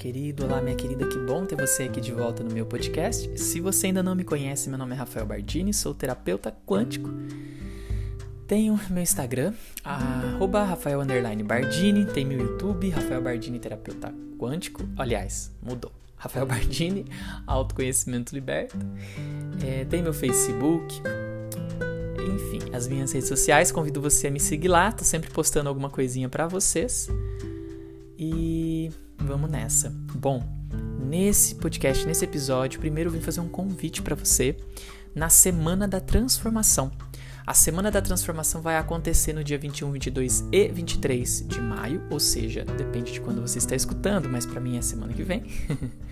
querido, olá minha querida, que bom ter você aqui de volta no meu podcast. Se você ainda não me conhece, meu nome é Rafael Bardini, sou terapeuta quântico. Tenho meu Instagram, arroba Rafael Bardini, tem meu YouTube, Rafael Bardini Terapeuta Quântico. Aliás, mudou. Rafael Bardini, Autoconhecimento Liberta. É, tem meu Facebook, enfim, as minhas redes sociais. Convido você a me seguir lá, tô sempre postando alguma coisinha para vocês. E vamos nessa. Bom, nesse podcast, nesse episódio, primeiro eu vim fazer um convite para você na Semana da Transformação. A Semana da Transformação vai acontecer no dia 21, 22 e 23 de maio, ou seja, depende de quando você está escutando, mas para mim é semana que vem.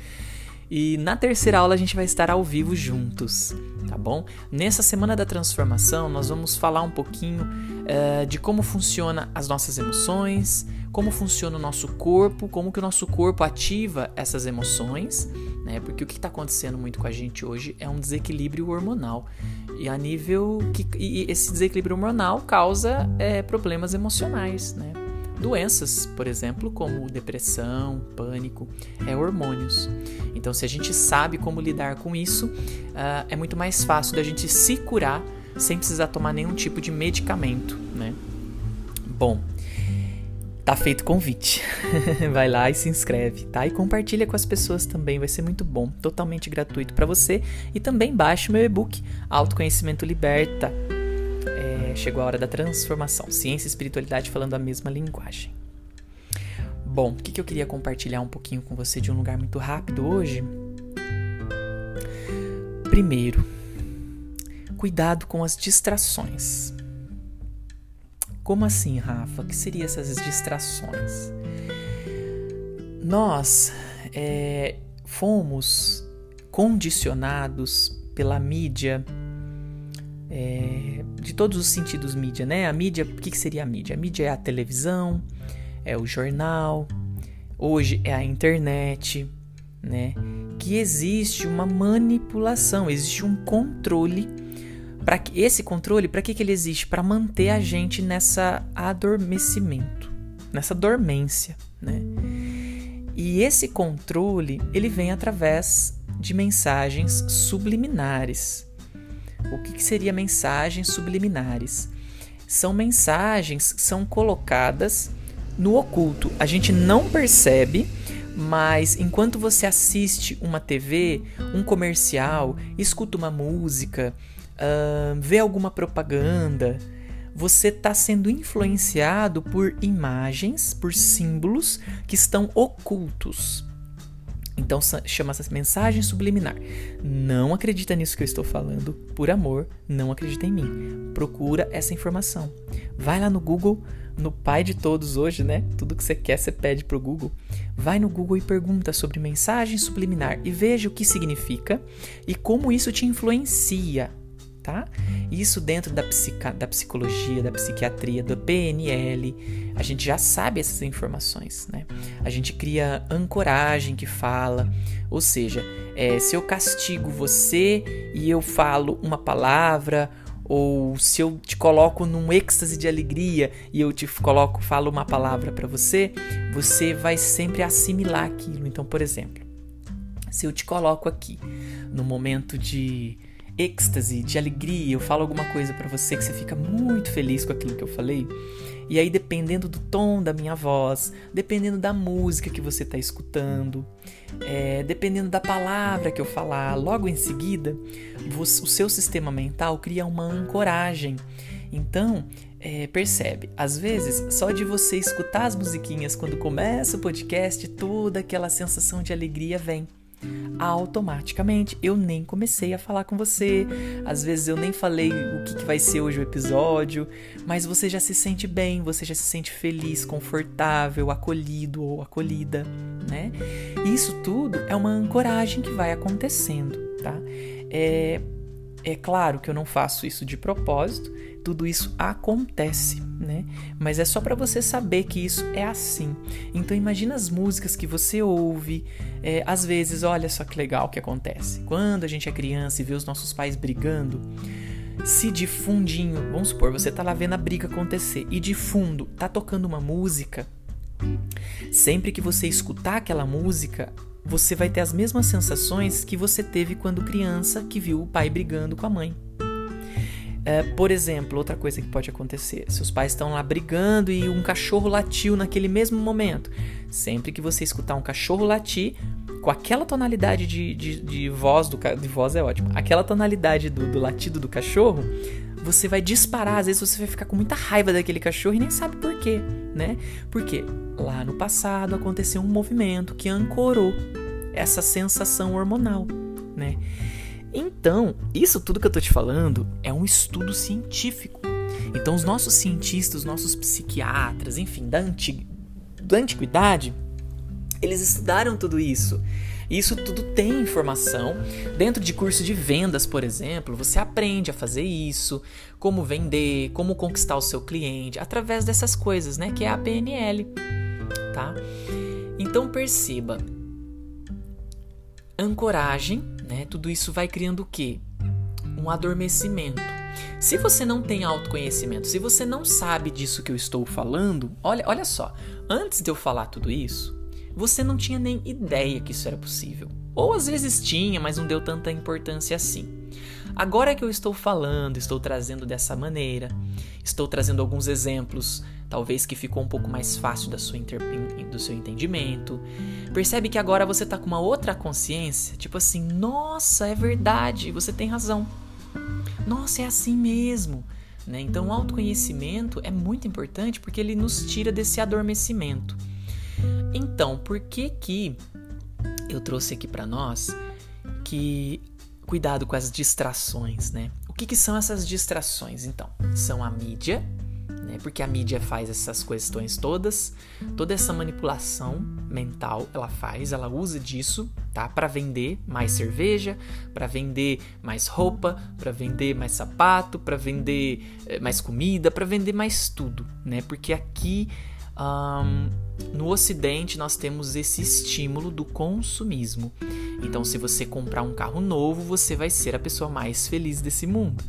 e na terceira aula a gente vai estar ao vivo juntos, tá bom? Nessa Semana da Transformação nós vamos falar um pouquinho uh, de como funciona as nossas emoções, como funciona o nosso corpo, como que o nosso corpo ativa essas emoções, né? Porque o que está acontecendo muito com a gente hoje é um desequilíbrio hormonal e a nível que e esse desequilíbrio hormonal causa é, problemas emocionais, né? Doenças, por exemplo, como depressão, pânico, é hormônios. Então, se a gente sabe como lidar com isso, uh, é muito mais fácil da gente se curar sem precisar tomar nenhum tipo de medicamento, né? Bom, tá feito convite. vai lá e se inscreve, tá? E compartilha com as pessoas também, vai ser muito bom, totalmente gratuito para você. E também baixe o meu e-book Autoconhecimento Liberta. É, chegou a hora da transformação. Ciência e espiritualidade falando a mesma linguagem. Bom, o que, que eu queria compartilhar um pouquinho com você de um lugar muito rápido hoje? Primeiro, cuidado com as distrações. Como assim, Rafa? O que seriam essas distrações? Nós é, fomos condicionados pela mídia, é, de todos os sentidos mídia, né? A mídia, o que, que seria a mídia? A mídia é a televisão, é o jornal, hoje é a internet, né? Que existe uma manipulação, existe um controle para esse controle, para que, que ele existe? Para manter a gente nessa adormecimento, nessa dormência, né? E esse controle, ele vem através de mensagens subliminares. O que, que seria mensagens subliminares? São mensagens que são colocadas no oculto. A gente não percebe, mas enquanto você assiste uma TV, um comercial, escuta uma música, uh, vê alguma propaganda, você está sendo influenciado por imagens, por símbolos que estão ocultos. Então chama-se mensagem subliminar. Não acredita nisso que eu estou falando, por amor, não acredita em mim. Procura essa informação. Vai lá no Google, no pai de todos hoje, né? Tudo que você quer você pede pro Google. Vai no Google e pergunta sobre mensagem subliminar e veja o que significa e como isso te influencia tá? Isso dentro da, psica, da psicologia, da psiquiatria, do PNL, a gente já sabe essas informações, né? A gente cria ancoragem que fala, ou seja, é, se eu castigo você e eu falo uma palavra, ou se eu te coloco num êxtase de alegria e eu te coloco, falo uma palavra para você, você vai sempre assimilar aquilo. Então, por exemplo, se eu te coloco aqui no momento de êxtase, de alegria, eu falo alguma coisa para você que você fica muito feliz com aquilo que eu falei. E aí, dependendo do tom da minha voz, dependendo da música que você está escutando, é, dependendo da palavra que eu falar, logo em seguida, você, o seu sistema mental cria uma ancoragem. Então, é, percebe, às vezes, só de você escutar as musiquinhas quando começa o podcast, toda aquela sensação de alegria vem automaticamente. Eu nem comecei a falar com você, às vezes eu nem falei o que, que, vai ser hoje o episódio, mas você já se sente bem, você já se sente feliz, confortável, acolhido ou acolhida, né? Isso tudo é uma ancoragem que vai acontecendo, tá? É, é claro que eu não faço isso de propósito, tudo isso acontece, né? Mas é só para você saber que isso é assim. Então imagina as músicas que você ouve, é, às vezes, olha só que legal que acontece. Quando a gente é criança e vê os nossos pais brigando, se de fundinho, vamos supor, você tá lá vendo a briga acontecer e de fundo tá tocando uma música, Sempre que você escutar aquela música, você vai ter as mesmas sensações que você teve quando criança que viu o pai brigando com a mãe. É, por exemplo, outra coisa que pode acontecer: seus pais estão lá brigando e um cachorro latiu naquele mesmo momento. Sempre que você escutar um cachorro latir, com aquela tonalidade de, de, de voz, do, de voz é ótimo, aquela tonalidade do, do latido do cachorro, você vai disparar, às vezes você vai ficar com muita raiva daquele cachorro e nem sabe por quê, né? Porque lá no passado aconteceu um movimento que ancorou essa sensação hormonal, né? Então, isso tudo que eu tô te falando é um estudo científico. Então, os nossos cientistas, os nossos psiquiatras, enfim, da, antig da antiguidade, eles estudaram tudo isso. Isso tudo tem informação. Dentro de curso de vendas, por exemplo, você aprende a fazer isso, como vender, como conquistar o seu cliente, através dessas coisas, né? Que é a PNL, tá? Então perceba, ancoragem né? Tudo isso vai criando o quê? Um adormecimento. Se você não tem autoconhecimento, se você não sabe disso que eu estou falando, olha, olha só, antes de eu falar tudo isso, você não tinha nem ideia que isso era possível. Ou às vezes tinha, mas não deu tanta importância assim. Agora que eu estou falando, estou trazendo dessa maneira, estou trazendo alguns exemplos talvez que ficou um pouco mais fácil da sua do seu entendimento. Percebe que agora você está com uma outra consciência, tipo assim, nossa, é verdade, você tem razão. Nossa, é assim mesmo. Né? Então, o autoconhecimento é muito importante porque ele nos tira desse adormecimento. Então, por que que eu trouxe aqui para nós que cuidado com as distrações, né? O que, que são essas distrações? Então, são a mídia, né? Porque a mídia faz essas questões todas, toda essa manipulação mental ela faz, ela usa disso, tá? Para vender mais cerveja, para vender mais roupa, para vender mais sapato, para vender eh, mais comida, para vender mais tudo, né? Porque aqui um, no Ocidente nós temos esse estímulo do consumismo. Então, se você comprar um carro novo, você vai ser a pessoa mais feliz desse mundo.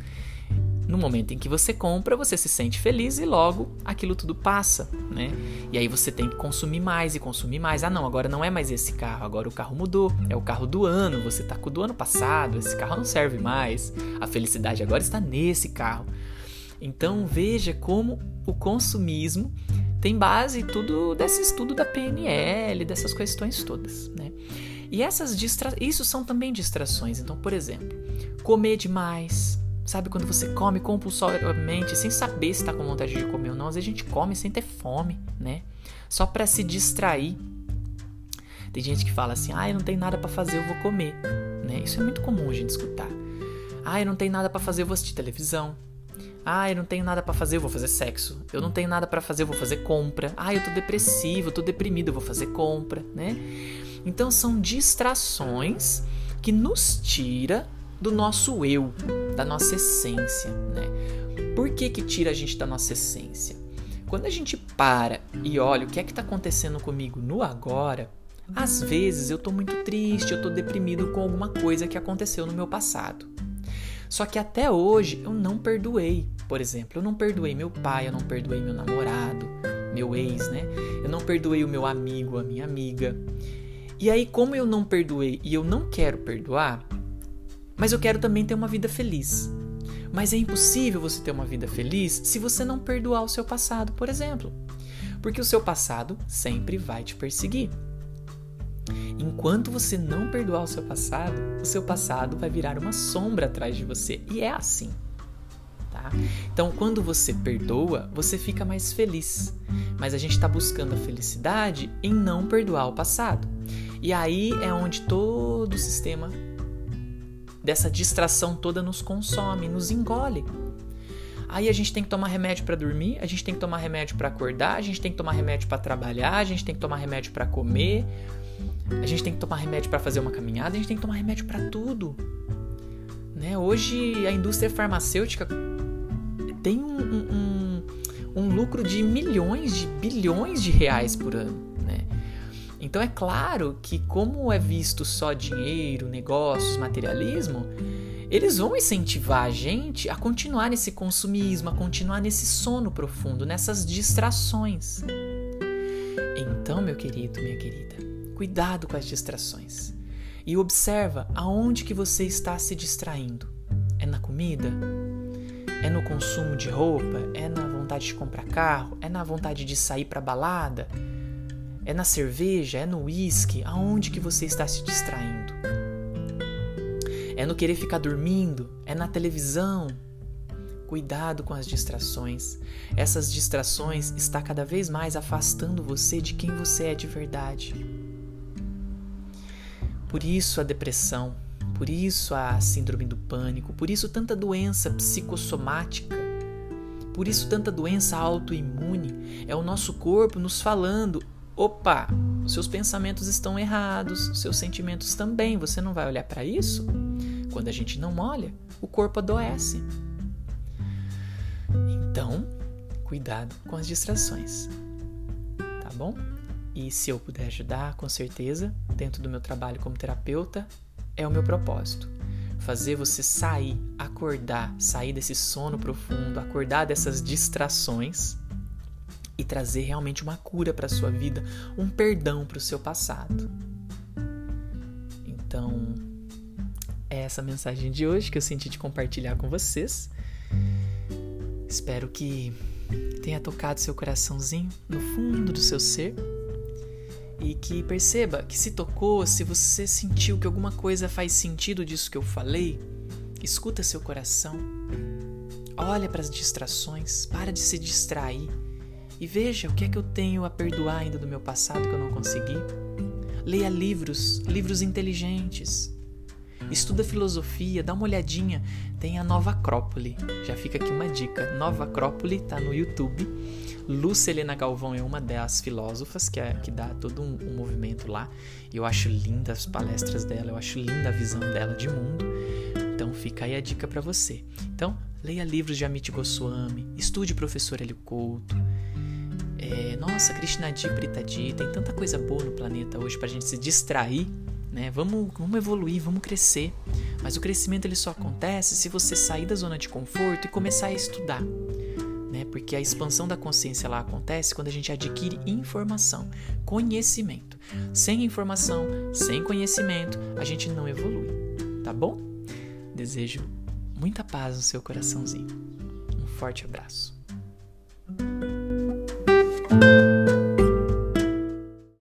No momento em que você compra, você se sente feliz e logo aquilo tudo passa, né? E aí você tem que consumir mais e consumir mais. Ah, não, agora não é mais esse carro, agora o carro mudou, é o carro do ano, você tá com o do ano passado, esse carro não serve mais. A felicidade agora está nesse carro. Então veja como o consumismo tem base tudo desse estudo da PNL, dessas questões todas, né? E essas distra... isso são também distrações. Então, por exemplo, comer demais, Sabe quando você come compulsoriamente, sem saber se está com vontade de comer ou não? Às vezes a gente come sem ter fome, né? Só para se distrair. Tem gente que fala assim: "Ah, eu não tenho nada para fazer, eu vou comer", né? Isso é muito comum a gente escutar. "Ah, eu não tenho nada para fazer, eu vou assistir televisão". Ah, eu não tenho nada para fazer, eu vou fazer sexo. Eu não tenho nada para fazer, eu vou fazer compra. Ah, eu tô depressivo, eu tô deprimido, eu vou fazer compra, né? Então são distrações que nos tira do nosso eu, da nossa essência, né? Por que que tira a gente da nossa essência? Quando a gente para e olha o que é que está acontecendo comigo no agora, às vezes eu estou muito triste, eu estou deprimido com alguma coisa que aconteceu no meu passado. Só que até hoje eu não perdoei. Por exemplo, eu não perdoei meu pai, eu não perdoei meu namorado, meu ex, né? Eu não perdoei o meu amigo, a minha amiga. E aí, como eu não perdoei e eu não quero perdoar, mas eu quero também ter uma vida feliz. Mas é impossível você ter uma vida feliz se você não perdoar o seu passado, por exemplo. Porque o seu passado sempre vai te perseguir. Enquanto você não perdoar o seu passado, o seu passado vai virar uma sombra atrás de você. E é assim. Tá? Então, quando você perdoa, você fica mais feliz. Mas a gente está buscando a felicidade em não perdoar o passado. E aí é onde todo o sistema dessa distração toda nos consome, nos engole. Aí a gente tem que tomar remédio para dormir, a gente tem que tomar remédio para acordar, a gente tem que tomar remédio para trabalhar, a gente tem que tomar remédio para comer, a gente tem que tomar remédio para fazer uma caminhada, a gente tem que tomar remédio para tudo. Né? Hoje a indústria farmacêutica tem um, um, um, um lucro de milhões, de bilhões de reais por ano. Então é claro que, como é visto só dinheiro, negócios, materialismo, eles vão incentivar a gente a continuar nesse consumismo, a continuar nesse sono profundo, nessas distrações. Então, meu querido, minha querida, cuidado com as distrações. E observa aonde que você está se distraindo. É na comida? É no consumo de roupa? É na vontade de comprar carro? É na vontade de sair para balada? É na cerveja? É no uísque? Aonde que você está se distraindo? É no querer ficar dormindo? É na televisão? Cuidado com as distrações. Essas distrações está cada vez mais afastando você de quem você é de verdade. Por isso a depressão, por isso a síndrome do pânico, por isso tanta doença psicossomática, por isso tanta doença autoimune. É o nosso corpo nos falando: opa, os seus pensamentos estão errados, os seus sentimentos também. Você não vai olhar para isso? Quando a gente não olha, o corpo adoece. Então, cuidado com as distrações. Tá bom? E se eu puder ajudar, com certeza, dentro do meu trabalho como terapeuta, é o meu propósito. Fazer você sair, acordar, sair desse sono profundo, acordar dessas distrações e trazer realmente uma cura para sua vida, um perdão para o seu passado. Então, é essa mensagem de hoje que eu senti de compartilhar com vocês. Espero que tenha tocado seu coraçãozinho no fundo do seu ser e que perceba que se tocou, se você sentiu que alguma coisa faz sentido disso que eu falei, escuta seu coração, olha para as distrações, para de se distrair e veja o que é que eu tenho a perdoar ainda do meu passado que eu não consegui. Leia livros, livros inteligentes. Estuda filosofia, dá uma olhadinha. Tem a Nova Acrópole. Já fica aqui uma dica. Nova Acrópole tá no YouTube. Lúcia Helena Galvão é uma das filósofas que, é, que dá todo um, um movimento lá. Eu acho linda as palestras dela, eu acho linda a visão dela de mundo. Então fica aí a dica para você. Então, leia livros de Amit Goswami, estude professor Hélio Couto. É, nossa, Krishna Pritadi, tem tanta coisa boa no planeta hoje pra gente se distrair né? Vamos, vamos evoluir, vamos crescer. Mas o crescimento ele só acontece se você sair da zona de conforto e começar a estudar. Né? Porque a expansão da consciência lá acontece quando a gente adquire informação, conhecimento. Sem informação, sem conhecimento, a gente não evolui, tá bom? Desejo muita paz no seu coraçãozinho. Um forte abraço.